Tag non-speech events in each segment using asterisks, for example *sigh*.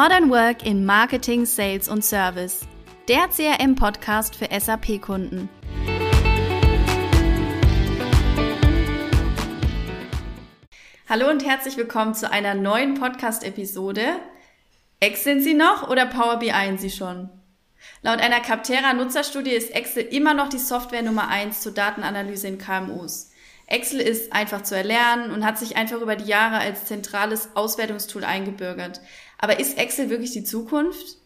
Modern Work in Marketing, Sales und Service. Der CRM-Podcast für SAP-Kunden. Hallo und herzlich willkommen zu einer neuen Podcast-Episode. Excel Sie noch oder Power BI Sie schon? Laut einer Capterra Nutzerstudie ist Excel immer noch die Software Nummer 1 zur Datenanalyse in KMUs. Excel ist einfach zu erlernen und hat sich einfach über die Jahre als zentrales Auswertungstool eingebürgert. Aber ist Excel wirklich die Zukunft?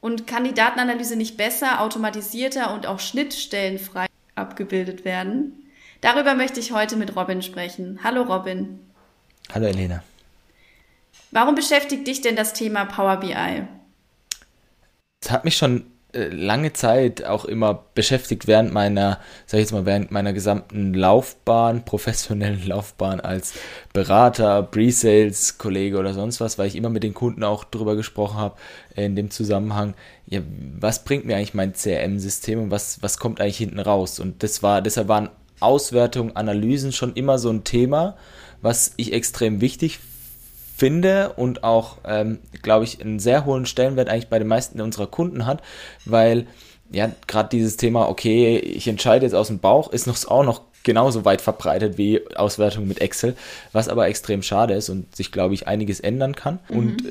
Und kann die Datenanalyse nicht besser, automatisierter und auch schnittstellenfrei abgebildet werden? Darüber möchte ich heute mit Robin sprechen. Hallo Robin. Hallo Elena. Warum beschäftigt dich denn das Thema Power BI? Es hat mich schon lange Zeit auch immer beschäftigt während meiner, sag ich jetzt mal, während meiner gesamten Laufbahn, *laughs* professionellen Laufbahn als Berater, Pre-Sales, Kollege oder sonst was, weil ich immer mit den Kunden auch drüber gesprochen habe in dem Zusammenhang, ja, was bringt mir eigentlich mein CRM-System und was, was kommt eigentlich hinten raus? Und das war, deshalb waren Auswertungen, Analysen schon immer so ein Thema, was ich extrem wichtig finde und auch, ähm, glaube ich, einen sehr hohen Stellenwert eigentlich bei den meisten unserer Kunden hat, weil ja, gerade dieses Thema, okay, ich entscheide jetzt aus dem Bauch, ist noch, auch noch genauso weit verbreitet wie Auswertung mit Excel, was aber extrem schade ist und sich, glaube ich, einiges ändern kann. Mhm. Und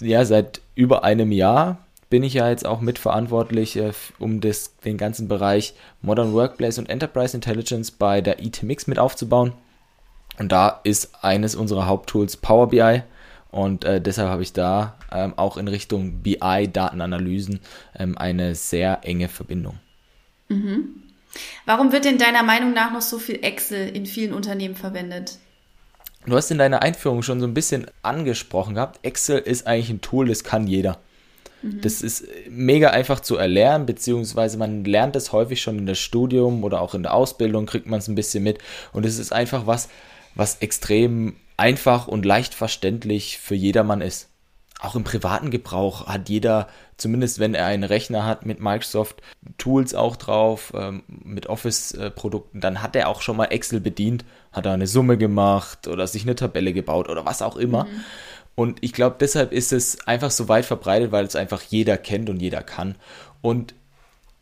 ja, seit über einem Jahr bin ich ja jetzt auch mitverantwortlich, äh, um das, den ganzen Bereich Modern Workplace und Enterprise Intelligence bei der ITMX mit aufzubauen. Und da ist eines unserer Haupttools Power BI. Und äh, deshalb habe ich da ähm, auch in Richtung BI-Datenanalysen ähm, eine sehr enge Verbindung. Mhm. Warum wird denn deiner Meinung nach noch so viel Excel in vielen Unternehmen verwendet? Du hast in deiner Einführung schon so ein bisschen angesprochen gehabt. Excel ist eigentlich ein Tool, das kann jeder. Mhm. Das ist mega einfach zu erlernen, beziehungsweise man lernt es häufig schon in der Studium oder auch in der Ausbildung, kriegt man es ein bisschen mit. Und es ist einfach was, was extrem einfach und leicht verständlich für jedermann ist. Auch im privaten Gebrauch hat jeder, zumindest wenn er einen Rechner hat mit Microsoft Tools auch drauf, ähm, mit Office-Produkten, dann hat er auch schon mal Excel bedient, hat da eine Summe gemacht oder sich eine Tabelle gebaut oder was auch immer. Mhm. Und ich glaube, deshalb ist es einfach so weit verbreitet, weil es einfach jeder kennt und jeder kann. Und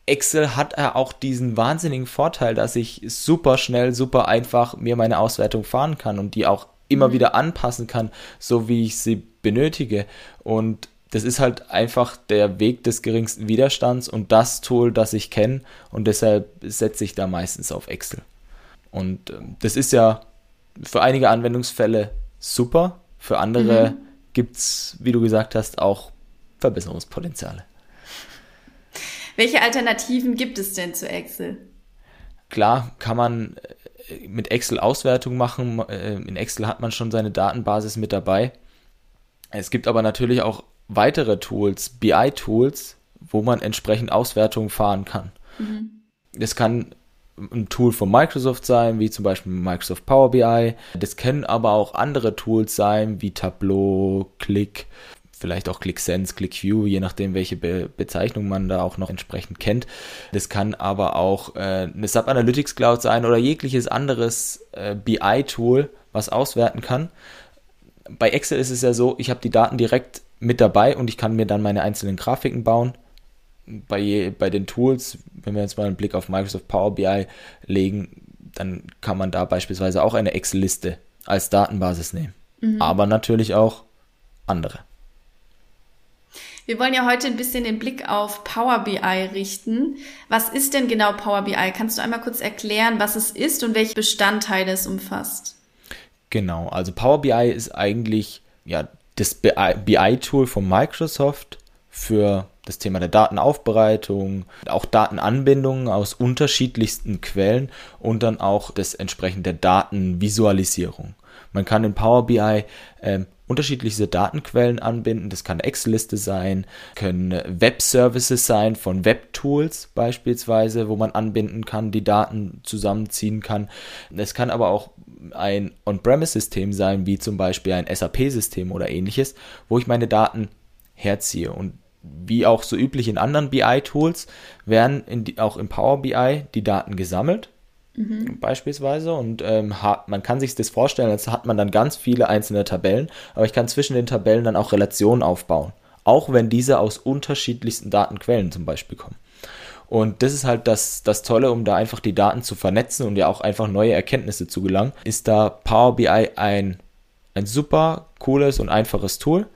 Excel hat er auch diesen wahnsinnigen Vorteil, dass ich super schnell, super einfach mir meine Auswertung fahren kann und die auch immer mhm. wieder anpassen kann, so wie ich sie benötige. Und das ist halt einfach der Weg des geringsten Widerstands und das Tool, das ich kenne. Und deshalb setze ich da meistens auf Excel. Und äh, das ist ja für einige Anwendungsfälle super. Für andere mhm. gibt es, wie du gesagt hast, auch Verbesserungspotenziale. Welche Alternativen gibt es denn zu Excel? Klar, kann man äh, mit Excel Auswertung machen. Äh, in Excel hat man schon seine Datenbasis mit dabei. Es gibt aber natürlich auch weitere Tools, BI-Tools, wo man entsprechend Auswertungen fahren kann. Mhm. Das kann ein Tool von Microsoft sein, wie zum Beispiel Microsoft Power BI. Das können aber auch andere Tools sein, wie Tableau, Click vielleicht auch ClickSense, ClickView, je nachdem, welche Be Bezeichnung man da auch noch entsprechend kennt. Das kann aber auch äh, eine SAP Analytics Cloud sein oder jegliches anderes äh, BI-Tool, was auswerten kann. Bei Excel ist es ja so, ich habe die Daten direkt mit dabei und ich kann mir dann meine einzelnen Grafiken bauen. Bei, je, bei den Tools, wenn wir jetzt mal einen Blick auf Microsoft Power BI legen, dann kann man da beispielsweise auch eine Excel-Liste als Datenbasis nehmen. Mhm. Aber natürlich auch andere. Wir wollen ja heute ein bisschen den Blick auf Power BI richten. Was ist denn genau Power BI? Kannst du einmal kurz erklären, was es ist und welche Bestandteile es umfasst? Genau, also Power BI ist eigentlich ja das BI-Tool von Microsoft für das Thema der Datenaufbereitung, auch Datenanbindungen aus unterschiedlichsten Quellen und dann auch das entsprechende Datenvisualisierung. Man kann in Power BI ähm, unterschiedlichste Datenquellen anbinden. Das kann Excel-Liste sein, können Web-Services sein von Web-Tools beispielsweise, wo man anbinden kann, die Daten zusammenziehen kann. Es kann aber auch ein On-Premise-System sein, wie zum Beispiel ein SAP-System oder ähnliches, wo ich meine Daten herziehe. Und wie auch so üblich in anderen BI-Tools werden in die, auch im Power BI die Daten gesammelt Mhm. beispielsweise. Und ähm, hat, man kann sich das vorstellen, als hat man dann ganz viele einzelne Tabellen, aber ich kann zwischen den Tabellen dann auch Relationen aufbauen. auch wenn diese aus unterschiedlichsten Datenquellen zum Beispiel kommen. Und das ist halt das, das Tolle, um da einfach die Daten zu vernetzen und ja auch einfach neue Erkenntnisse zu gelangen, ist da Power BI ein, ein super cooles und einfaches Tool,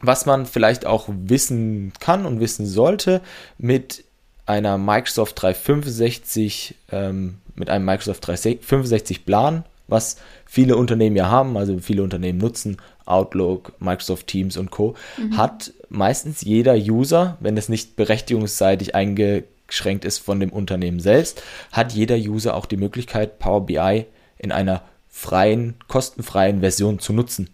was man vielleicht auch wissen kann und wissen sollte mit einer Microsoft 365, ähm, mit einem Microsoft 365 Plan, was viele Unternehmen ja haben, also viele Unternehmen nutzen Outlook, Microsoft Teams und Co., mhm. hat meistens jeder User, wenn es nicht berechtigungsseitig eingeschränkt ist von dem Unternehmen selbst, hat jeder User auch die Möglichkeit, Power BI in einer freien, kostenfreien Version zu nutzen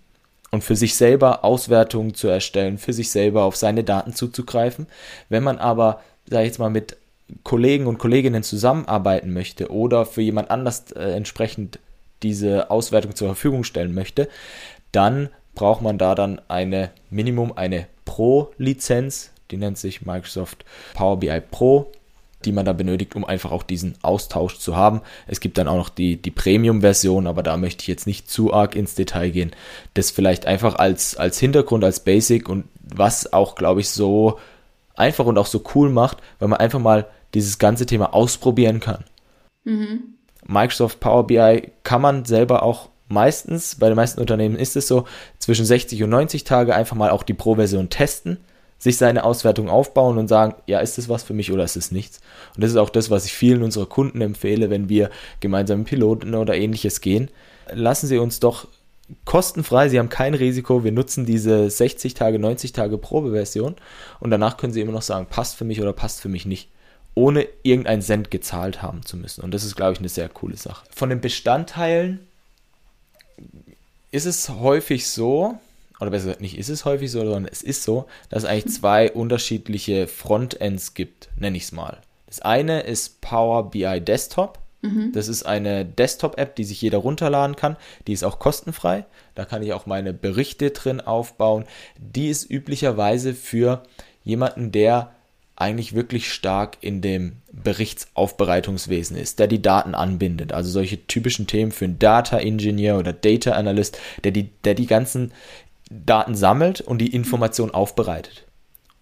und für sich selber Auswertungen zu erstellen, für sich selber auf seine Daten zuzugreifen. Wenn man aber, sag ich jetzt mal, mit Kollegen und Kolleginnen zusammenarbeiten möchte oder für jemand anders äh, entsprechend diese Auswertung zur Verfügung stellen möchte, dann braucht man da dann eine Minimum, eine Pro-Lizenz, die nennt sich Microsoft Power BI Pro, die man da benötigt, um einfach auch diesen Austausch zu haben. Es gibt dann auch noch die, die Premium-Version, aber da möchte ich jetzt nicht zu arg ins Detail gehen. Das vielleicht einfach als, als Hintergrund, als Basic und was auch, glaube ich, so einfach und auch so cool macht, weil man einfach mal dieses ganze Thema ausprobieren kann. Mhm. Microsoft Power BI kann man selber auch meistens, bei den meisten Unternehmen ist es so, zwischen 60 und 90 Tage einfach mal auch die Pro-Version testen, sich seine Auswertung aufbauen und sagen, ja, ist das was für mich oder ist es nichts? Und das ist auch das, was ich vielen unserer Kunden empfehle, wenn wir gemeinsam Piloten oder ähnliches gehen. Lassen Sie uns doch kostenfrei, Sie haben kein Risiko, wir nutzen diese 60 Tage, 90 Tage Probeversion und danach können Sie immer noch sagen, passt für mich oder passt für mich nicht ohne irgendeinen Cent gezahlt haben zu müssen. Und das ist, glaube ich, eine sehr coole Sache. Von den Bestandteilen ist es häufig so, oder besser gesagt, nicht ist es häufig so, sondern es ist so, dass es eigentlich zwei unterschiedliche Frontends gibt, nenne ich es mal. Das eine ist Power BI Desktop. Mhm. Das ist eine Desktop-App, die sich jeder runterladen kann. Die ist auch kostenfrei. Da kann ich auch meine Berichte drin aufbauen. Die ist üblicherweise für jemanden, der eigentlich wirklich stark in dem Berichtsaufbereitungswesen ist, der die Daten anbindet. Also solche typischen Themen für einen Data Engineer oder Data Analyst, der die, der die ganzen Daten sammelt und die Information aufbereitet.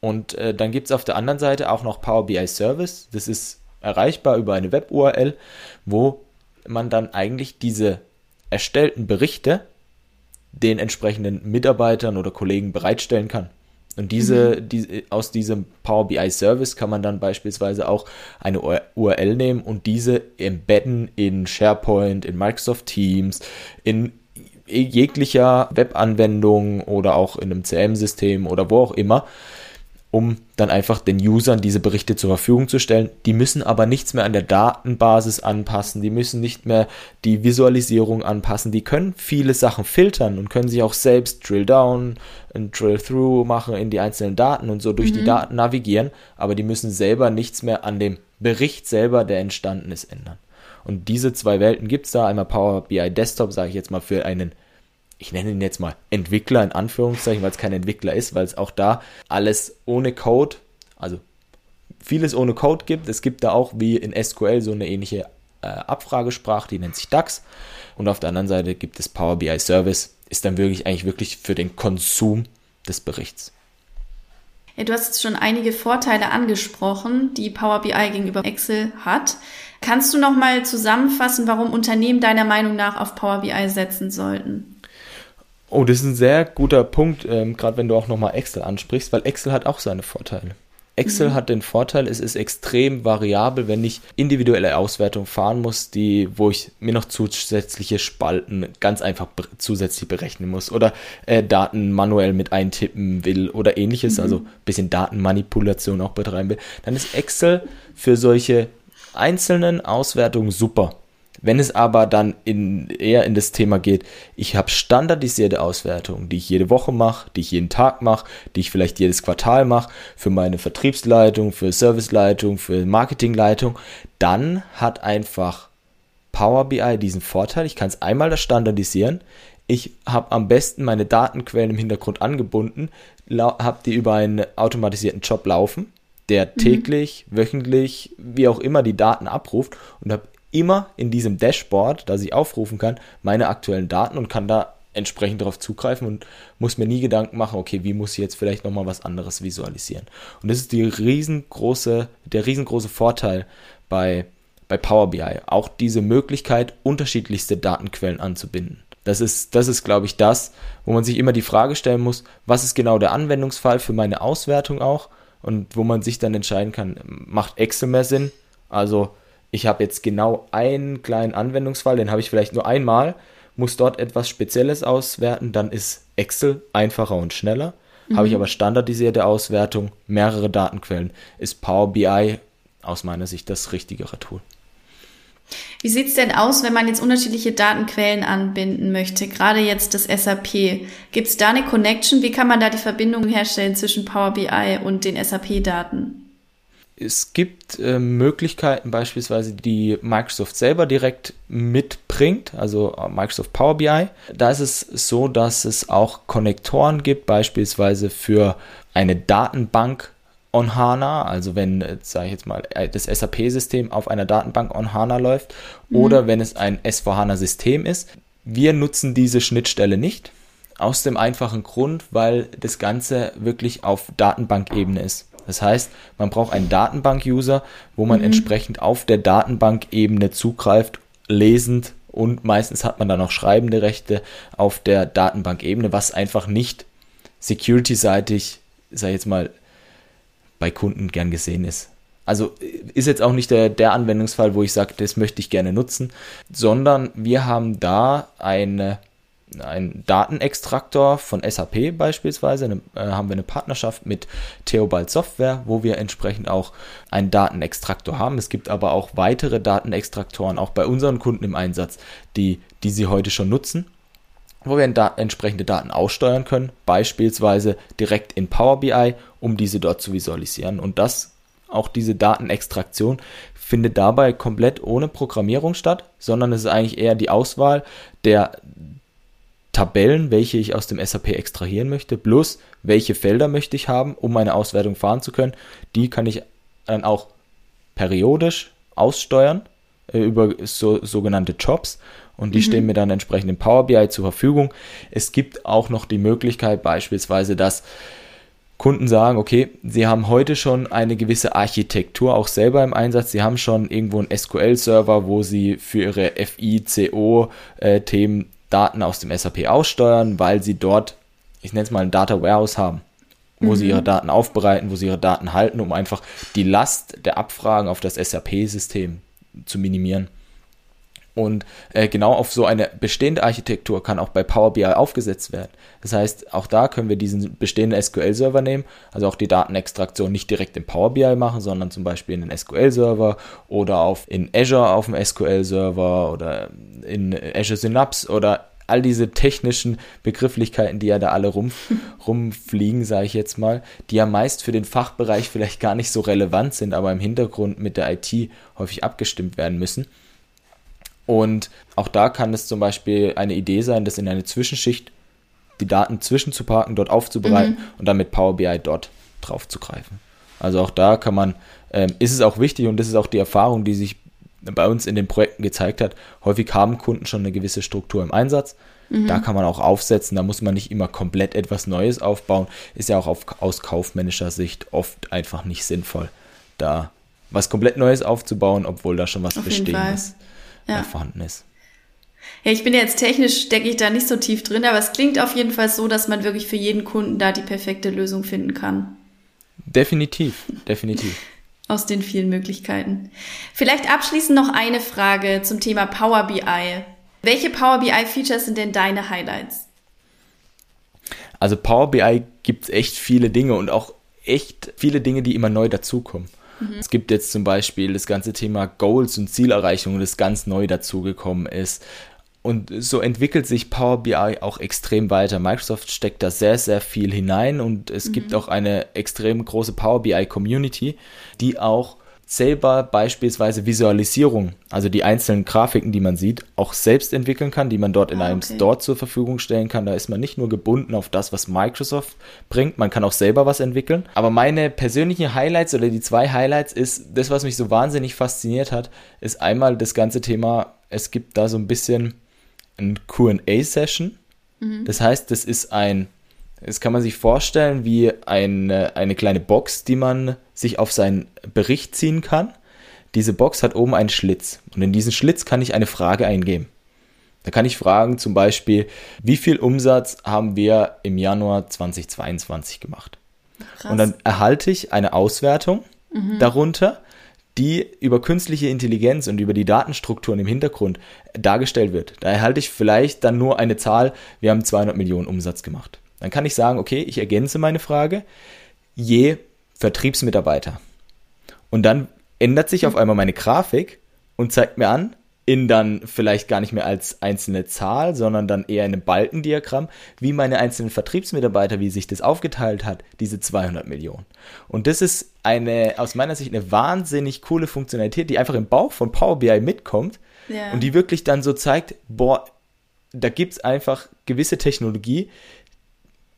Und äh, dann gibt es auf der anderen Seite auch noch Power BI Service. Das ist erreichbar über eine Web-URL, wo man dann eigentlich diese erstellten Berichte den entsprechenden Mitarbeitern oder Kollegen bereitstellen kann. Und diese, mhm. die, aus diesem Power BI Service kann man dann beispielsweise auch eine URL nehmen und diese embedden in SharePoint, in Microsoft Teams, in jeglicher Webanwendung oder auch in einem CM-System oder wo auch immer um dann einfach den Usern diese Berichte zur Verfügung zu stellen. Die müssen aber nichts mehr an der Datenbasis anpassen, die müssen nicht mehr die Visualisierung anpassen, die können viele Sachen filtern und können sich auch selbst Drill Down und Drill Through machen in die einzelnen Daten und so durch mhm. die Daten navigieren, aber die müssen selber nichts mehr an dem Bericht selber, der entstanden ist, ändern. Und diese zwei Welten gibt es da, einmal Power BI Desktop, sage ich jetzt mal, für einen ich nenne ihn jetzt mal Entwickler in Anführungszeichen, weil es kein Entwickler ist, weil es auch da alles ohne Code, also vieles ohne Code gibt. Es gibt da auch wie in SQL so eine ähnliche äh, Abfragesprache, die nennt sich DAX. Und auf der anderen Seite gibt es Power BI Service, ist dann wirklich eigentlich wirklich für den Konsum des Berichts. Ja, du hast jetzt schon einige Vorteile angesprochen, die Power BI gegenüber Excel hat. Kannst du noch mal zusammenfassen, warum Unternehmen deiner Meinung nach auf Power BI setzen sollten? Oh, das ist ein sehr guter Punkt, ähm, gerade wenn du auch nochmal Excel ansprichst, weil Excel hat auch seine Vorteile. Excel mhm. hat den Vorteil, es ist extrem variabel, wenn ich individuelle Auswertung fahren muss, die, wo ich mir noch zusätzliche Spalten ganz einfach zusätzlich berechnen muss oder äh, Daten manuell mit eintippen will oder ähnliches, mhm. also ein bisschen Datenmanipulation auch betreiben will, dann ist Excel für solche einzelnen Auswertungen super. Wenn es aber dann in, eher in das Thema geht, ich habe standardisierte Auswertungen, die ich jede Woche mache, die ich jeden Tag mache, die ich vielleicht jedes Quartal mache, für meine Vertriebsleitung, für Serviceleitung, für Marketingleitung, dann hat einfach Power BI diesen Vorteil, ich kann es einmal das standardisieren, ich habe am besten meine Datenquellen im Hintergrund angebunden, habe die über einen automatisierten Job laufen, der mhm. täglich, mhm. wöchentlich, wie auch immer die Daten abruft und habe immer in diesem Dashboard, das ich aufrufen kann, meine aktuellen Daten und kann da entsprechend darauf zugreifen und muss mir nie Gedanken machen, okay, wie muss ich jetzt vielleicht nochmal was anderes visualisieren. Und das ist die riesengroße, der riesengroße Vorteil bei, bei Power BI. Auch diese Möglichkeit, unterschiedlichste Datenquellen anzubinden. Das ist, das ist, glaube ich, das, wo man sich immer die Frage stellen muss, was ist genau der Anwendungsfall für meine Auswertung auch und wo man sich dann entscheiden kann, macht Excel mehr Sinn? Also ich habe jetzt genau einen kleinen Anwendungsfall, den habe ich vielleicht nur einmal, muss dort etwas Spezielles auswerten, dann ist Excel einfacher und schneller. Mhm. Habe ich aber standardisierte Auswertung, mehrere Datenquellen, ist Power BI aus meiner Sicht das richtigere Tool. Wie sieht es denn aus, wenn man jetzt unterschiedliche Datenquellen anbinden möchte, gerade jetzt das SAP? Gibt es da eine Connection? Wie kann man da die Verbindung herstellen zwischen Power BI und den SAP-Daten? Es gibt äh, Möglichkeiten beispielsweise, die Microsoft selber direkt mitbringt, also äh, Microsoft Power BI. Da ist es so, dass es auch Konnektoren gibt, beispielsweise für eine Datenbank on HANA, also wenn, äh, sage ich jetzt mal, äh, das SAP-System auf einer Datenbank on HANA läuft mhm. oder wenn es ein S4HANA-System ist. Wir nutzen diese Schnittstelle nicht, aus dem einfachen Grund, weil das Ganze wirklich auf Datenbankebene ist. Das heißt, man braucht einen Datenbank-User, wo man mhm. entsprechend auf der Datenbankebene zugreift, lesend und meistens hat man dann auch schreibende Rechte auf der Datenbankebene, was einfach nicht security-seitig, sag ich jetzt mal, bei Kunden gern gesehen ist. Also ist jetzt auch nicht der, der Anwendungsfall, wo ich sage, das möchte ich gerne nutzen, sondern wir haben da eine ein Datenextraktor von SAP beispielsweise, eine, äh, haben wir eine Partnerschaft mit Theobald Software, wo wir entsprechend auch einen Datenextraktor haben. Es gibt aber auch weitere Datenextraktoren, auch bei unseren Kunden im Einsatz, die, die sie heute schon nutzen, wo wir da entsprechende Daten aussteuern können, beispielsweise direkt in Power BI, um diese dort zu visualisieren. Und das, auch diese Datenextraktion, findet dabei komplett ohne Programmierung statt, sondern es ist eigentlich eher die Auswahl der Tabellen, welche ich aus dem SAP extrahieren möchte, plus welche Felder möchte ich haben, um meine Auswertung fahren zu können. Die kann ich dann auch periodisch aussteuern äh, über so, sogenannte Jobs und die mhm. stehen mir dann entsprechend im Power BI zur Verfügung. Es gibt auch noch die Möglichkeit beispielsweise, dass Kunden sagen, okay, sie haben heute schon eine gewisse Architektur auch selber im Einsatz. Sie haben schon irgendwo einen SQL-Server, wo sie für ihre FICO-Themen äh, Daten aus dem SAP aussteuern, weil sie dort, ich nenne es mal ein Data Warehouse haben, wo mhm. sie ihre Daten aufbereiten, wo sie ihre Daten halten, um einfach die Last der Abfragen auf das SAP-System zu minimieren. Und äh, genau auf so eine bestehende Architektur kann auch bei Power BI aufgesetzt werden. Das heißt, auch da können wir diesen bestehenden SQL-Server nehmen, also auch die Datenextraktion nicht direkt im Power BI machen, sondern zum Beispiel in den SQL-Server oder auf in Azure auf dem SQL-Server oder in Azure Synapse oder all diese technischen Begrifflichkeiten, die ja da alle rum, *laughs* rumfliegen, sage ich jetzt mal, die ja meist für den Fachbereich vielleicht gar nicht so relevant sind, aber im Hintergrund mit der IT häufig abgestimmt werden müssen und auch da kann es zum Beispiel eine Idee sein, das in eine Zwischenschicht die Daten zwischenzuparken, dort aufzubereiten mhm. und dann mit Power BI dort drauf zu greifen. Also auch da kann man, ähm, ist es auch wichtig und das ist auch die Erfahrung, die sich bei uns in den Projekten gezeigt hat. Häufig haben Kunden schon eine gewisse Struktur im Einsatz. Mhm. Da kann man auch aufsetzen, da muss man nicht immer komplett etwas Neues aufbauen. Ist ja auch auf, aus kaufmännischer Sicht oft einfach nicht sinnvoll, da was komplett Neues aufzubauen, obwohl da schon was Bestehendes ja. vorhanden ist. Ja, ich bin ja jetzt technisch, stecke ich da nicht so tief drin, aber es klingt auf jeden Fall so, dass man wirklich für jeden Kunden da die perfekte Lösung finden kann. Definitiv, definitiv. *laughs* Aus den vielen Möglichkeiten. Vielleicht abschließend noch eine Frage zum Thema Power BI. Welche Power BI-Features sind denn deine Highlights? Also Power BI gibt es echt viele Dinge und auch echt viele Dinge, die immer neu dazukommen. Mhm. Es gibt jetzt zum Beispiel das ganze Thema Goals und Zielerreichung, das ganz neu dazugekommen ist. Und so entwickelt sich Power BI auch extrem weiter. Microsoft steckt da sehr, sehr viel hinein und es mhm. gibt auch eine extrem große Power BI Community, die auch selber beispielsweise Visualisierung, also die einzelnen Grafiken, die man sieht, auch selbst entwickeln kann, die man dort in ah, einem okay. Store zur Verfügung stellen kann. Da ist man nicht nur gebunden auf das, was Microsoft bringt, man kann auch selber was entwickeln. Aber meine persönlichen Highlights oder die zwei Highlights ist, das, was mich so wahnsinnig fasziniert hat, ist einmal das ganze Thema, es gibt da so ein bisschen ein QA-Session Mhm. Das heißt, das ist ein, das kann man sich vorstellen wie eine, eine kleine Box, die man sich auf seinen Bericht ziehen kann. Diese Box hat oben einen Schlitz und in diesen Schlitz kann ich eine Frage eingeben. Da kann ich fragen zum Beispiel, wie viel Umsatz haben wir im Januar 2022 gemacht? Krass. Und dann erhalte ich eine Auswertung mhm. darunter, die über künstliche Intelligenz und über die Datenstrukturen im Hintergrund dargestellt wird. Da erhalte ich vielleicht dann nur eine Zahl, wir haben 200 Millionen Umsatz gemacht. Dann kann ich sagen, okay, ich ergänze meine Frage, je Vertriebsmitarbeiter. Und dann ändert sich auf einmal meine Grafik und zeigt mir an, in dann vielleicht gar nicht mehr als einzelne Zahl, sondern dann eher in einem Balkendiagramm, wie meine einzelnen Vertriebsmitarbeiter, wie sich das aufgeteilt hat, diese 200 Millionen. Und das ist eine, aus meiner Sicht, eine wahnsinnig coole Funktionalität, die einfach im Bauch von Power BI mitkommt ja. und die wirklich dann so zeigt, boah, da gibt es einfach gewisse Technologie,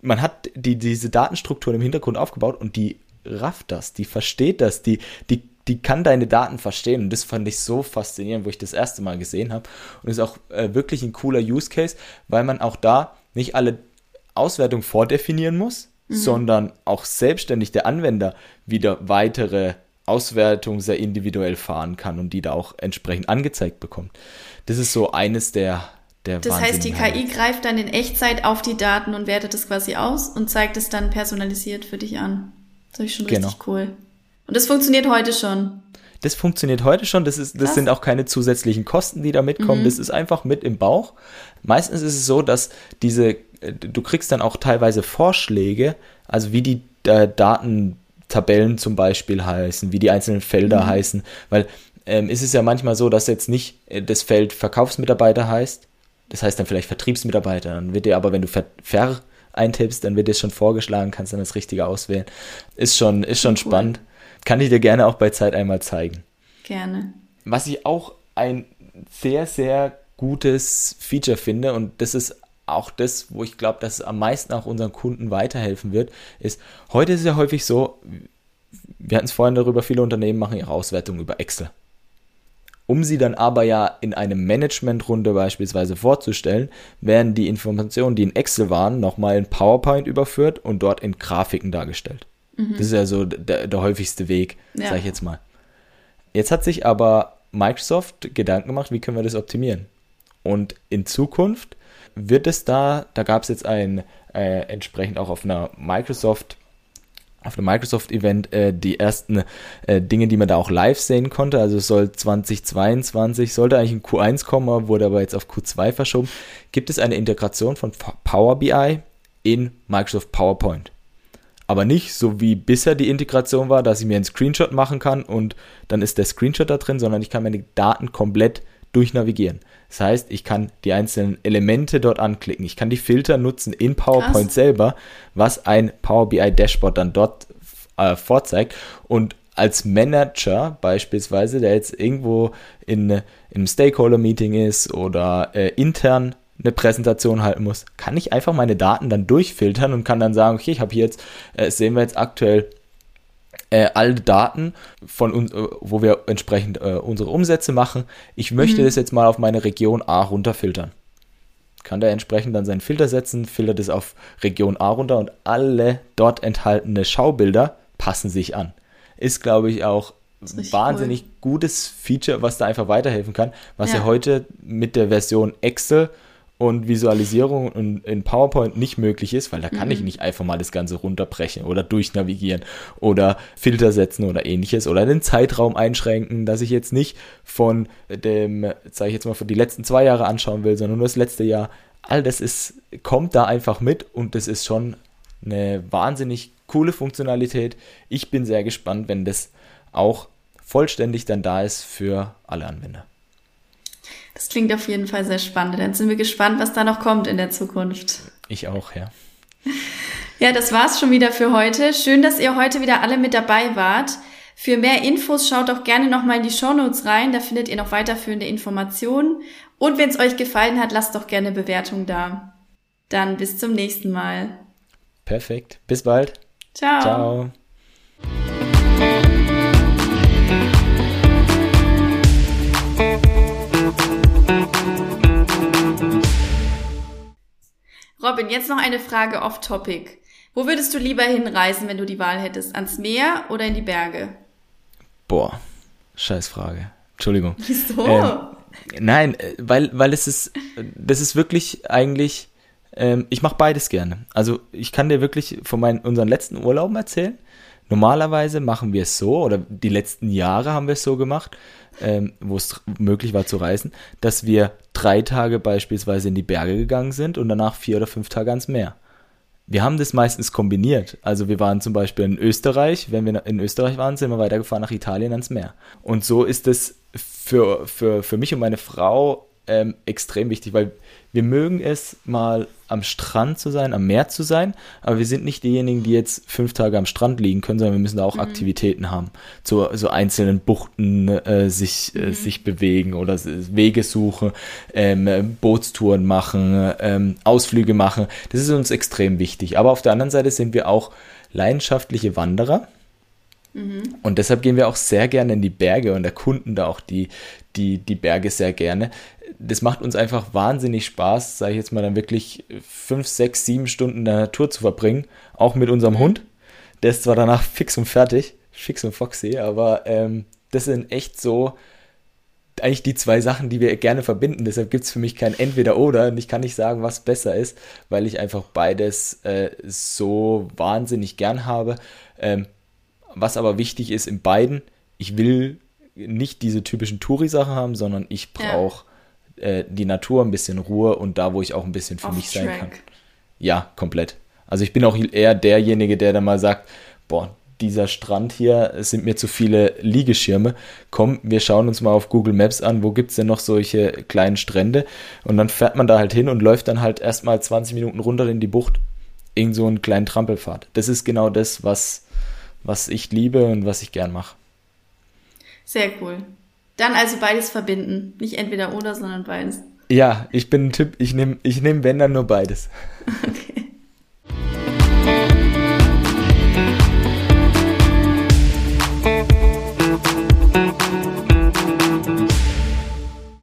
man hat die, diese Datenstrukturen im Hintergrund aufgebaut und die rafft das, die versteht das, die, die die kann deine Daten verstehen. Und das fand ich so faszinierend, wo ich das erste Mal gesehen habe. Und ist auch äh, wirklich ein cooler Use Case, weil man auch da nicht alle Auswertungen vordefinieren muss, mhm. sondern auch selbstständig der Anwender wieder weitere Auswertungen sehr individuell fahren kann und die da auch entsprechend angezeigt bekommt. Das ist so eines der der das heißt, die KI greift dann in Echtzeit auf die Daten und wertet es quasi aus und zeigt es dann personalisiert für dich an. Das ist schon richtig genau. cool. Und das funktioniert heute schon. Das funktioniert heute schon. Das, ist, das sind auch keine zusätzlichen Kosten, die da mitkommen. Mhm. Das ist einfach mit im Bauch. Meistens ist es so, dass diese, äh, du kriegst dann auch teilweise Vorschläge, also wie die äh, Datentabellen zum Beispiel heißen, wie die einzelnen Felder mhm. heißen, weil ähm, ist es ja manchmal so, dass jetzt nicht äh, das Feld Verkaufsmitarbeiter heißt, das heißt dann vielleicht Vertriebsmitarbeiter, dann wird dir aber, wenn du ver, ver eintippst, dann wird dir schon vorgeschlagen, kannst dann das Richtige auswählen. Ist schon, ist schon cool. spannend. Kann ich dir gerne auch bei Zeit einmal zeigen. Gerne. Was ich auch ein sehr, sehr gutes Feature finde und das ist auch das, wo ich glaube, dass es am meisten auch unseren Kunden weiterhelfen wird, ist, heute ist es ja häufig so, wir hatten es vorhin darüber, viele Unternehmen machen ihre Auswertung über Excel. Um sie dann aber ja in einem Managementrunde beispielsweise vorzustellen, werden die Informationen, die in Excel waren, nochmal in PowerPoint überführt und dort in Grafiken dargestellt. Mhm. Das ist ja so der, der häufigste Weg, ja. sage ich jetzt mal. Jetzt hat sich aber Microsoft Gedanken gemacht, wie können wir das optimieren? Und in Zukunft wird es da, da gab es jetzt ein äh, entsprechend auch auf einer Microsoft auf einem Microsoft-Event äh, die ersten äh, Dinge, die man da auch live sehen konnte. Also es soll 2022, sollte eigentlich in Q1 kommen, wurde aber jetzt auf Q2 verschoben. Gibt es eine Integration von Power BI in Microsoft PowerPoint? aber nicht so wie bisher die Integration war, dass ich mir einen Screenshot machen kann und dann ist der Screenshot da drin, sondern ich kann meine Daten komplett durchnavigieren. Das heißt, ich kann die einzelnen Elemente dort anklicken. Ich kann die Filter nutzen in PowerPoint Krass. selber, was ein Power BI Dashboard dann dort äh, vorzeigt. Und als Manager beispielsweise, der jetzt irgendwo in, in einem Stakeholder-Meeting ist oder äh, intern eine Präsentation halten muss, kann ich einfach meine Daten dann durchfiltern und kann dann sagen, okay, ich habe hier jetzt, äh, sehen wir jetzt aktuell äh, alle Daten von uns, äh, wo wir entsprechend äh, unsere Umsätze machen. Ich möchte mhm. das jetzt mal auf meine Region A runterfiltern. Kann der entsprechend dann seinen Filter setzen, filtert es auf Region A runter und alle dort enthaltene Schaubilder passen sich an. Ist, glaube ich, auch wahnsinnig cool. gutes Feature, was da einfach weiterhelfen kann, was ja. ja heute mit der Version Excel und Visualisierung in, in PowerPoint nicht möglich ist, weil da kann mhm. ich nicht einfach mal das Ganze runterbrechen oder durchnavigieren oder Filter setzen oder ähnliches oder den Zeitraum einschränken, dass ich jetzt nicht von dem, sage ich jetzt mal, für die letzten zwei Jahre anschauen will, sondern nur das letzte Jahr. All das ist, kommt da einfach mit und das ist schon eine wahnsinnig coole Funktionalität. Ich bin sehr gespannt, wenn das auch vollständig dann da ist für alle Anwender. Das klingt auf jeden Fall sehr spannend. Dann sind wir gespannt, was da noch kommt in der Zukunft. Ich auch, ja. *laughs* Ja, das war's schon wieder für heute. Schön, dass ihr heute wieder alle mit dabei wart. Für mehr Infos schaut doch gerne nochmal in die Shownotes rein. Da findet ihr noch weiterführende Informationen. Und wenn es euch gefallen hat, lasst doch gerne Bewertung da. Dann bis zum nächsten Mal. Perfekt. Bis bald. Ciao. Ciao. Robin, jetzt noch eine Frage off Topic. Wo würdest du lieber hinreisen, wenn du die Wahl hättest? Ans Meer oder in die Berge? Boah, scheiß Frage. Entschuldigung. *laughs* Wieso? Ähm, nein, äh, weil, weil es ist, das ist wirklich eigentlich, ähm, ich mache beides gerne. Also ich kann dir wirklich von meinen, unseren letzten Urlauben erzählen. Normalerweise machen wir es so, oder die letzten Jahre haben wir es so gemacht, ähm, wo es möglich war zu reisen, dass wir drei Tage beispielsweise in die Berge gegangen sind und danach vier oder fünf Tage ans Meer. Wir haben das meistens kombiniert. Also wir waren zum Beispiel in Österreich, wenn wir in Österreich waren, sind wir weitergefahren nach Italien ans Meer. Und so ist es für, für, für mich und meine Frau ähm, extrem wichtig, weil wir mögen es mal am Strand zu sein, am Meer zu sein, aber wir sind nicht diejenigen, die jetzt fünf Tage am Strand liegen können, sondern wir müssen da auch mhm. Aktivitäten haben, zu so einzelnen Buchten äh, sich, äh, mhm. äh, sich bewegen oder Wege suchen, ähm, Bootstouren machen, ähm, Ausflüge machen. Das ist uns extrem wichtig. Aber auf der anderen Seite sind wir auch leidenschaftliche Wanderer. Mhm. Und deshalb gehen wir auch sehr gerne in die Berge und erkunden da auch die, die, die Berge sehr gerne das macht uns einfach wahnsinnig Spaß, sage ich jetzt mal, dann wirklich fünf, sechs, sieben Stunden in der Natur zu verbringen, auch mit unserem mhm. Hund. Der ist zwar danach fix und fertig, fix und foxy, aber ähm, das sind echt so eigentlich die zwei Sachen, die wir gerne verbinden. Deshalb gibt es für mich kein Entweder-Oder und ich kann nicht sagen, was besser ist, weil ich einfach beides äh, so wahnsinnig gern habe. Ähm, was aber wichtig ist in beiden, ich will nicht diese typischen Touri-Sachen haben, sondern ich brauche äh, die Natur, ein bisschen Ruhe und da, wo ich auch ein bisschen für Off mich sein track. kann. Ja, komplett. Also ich bin auch eher derjenige, der dann mal sagt, boah, dieser Strand hier, es sind mir zu viele Liegeschirme. Komm, wir schauen uns mal auf Google Maps an, wo gibt es denn noch solche kleinen Strände? Und dann fährt man da halt hin und läuft dann halt erstmal 20 Minuten runter in die Bucht. Irgend so einen kleinen Trampelpfad. Das ist genau das, was, was ich liebe und was ich gern mache. Sehr cool. Dann also beides verbinden. Nicht entweder oder, sondern beides. Ja, ich bin ein Typ, ich nehme, ich nehm, wenn dann nur beides. *laughs* Okay.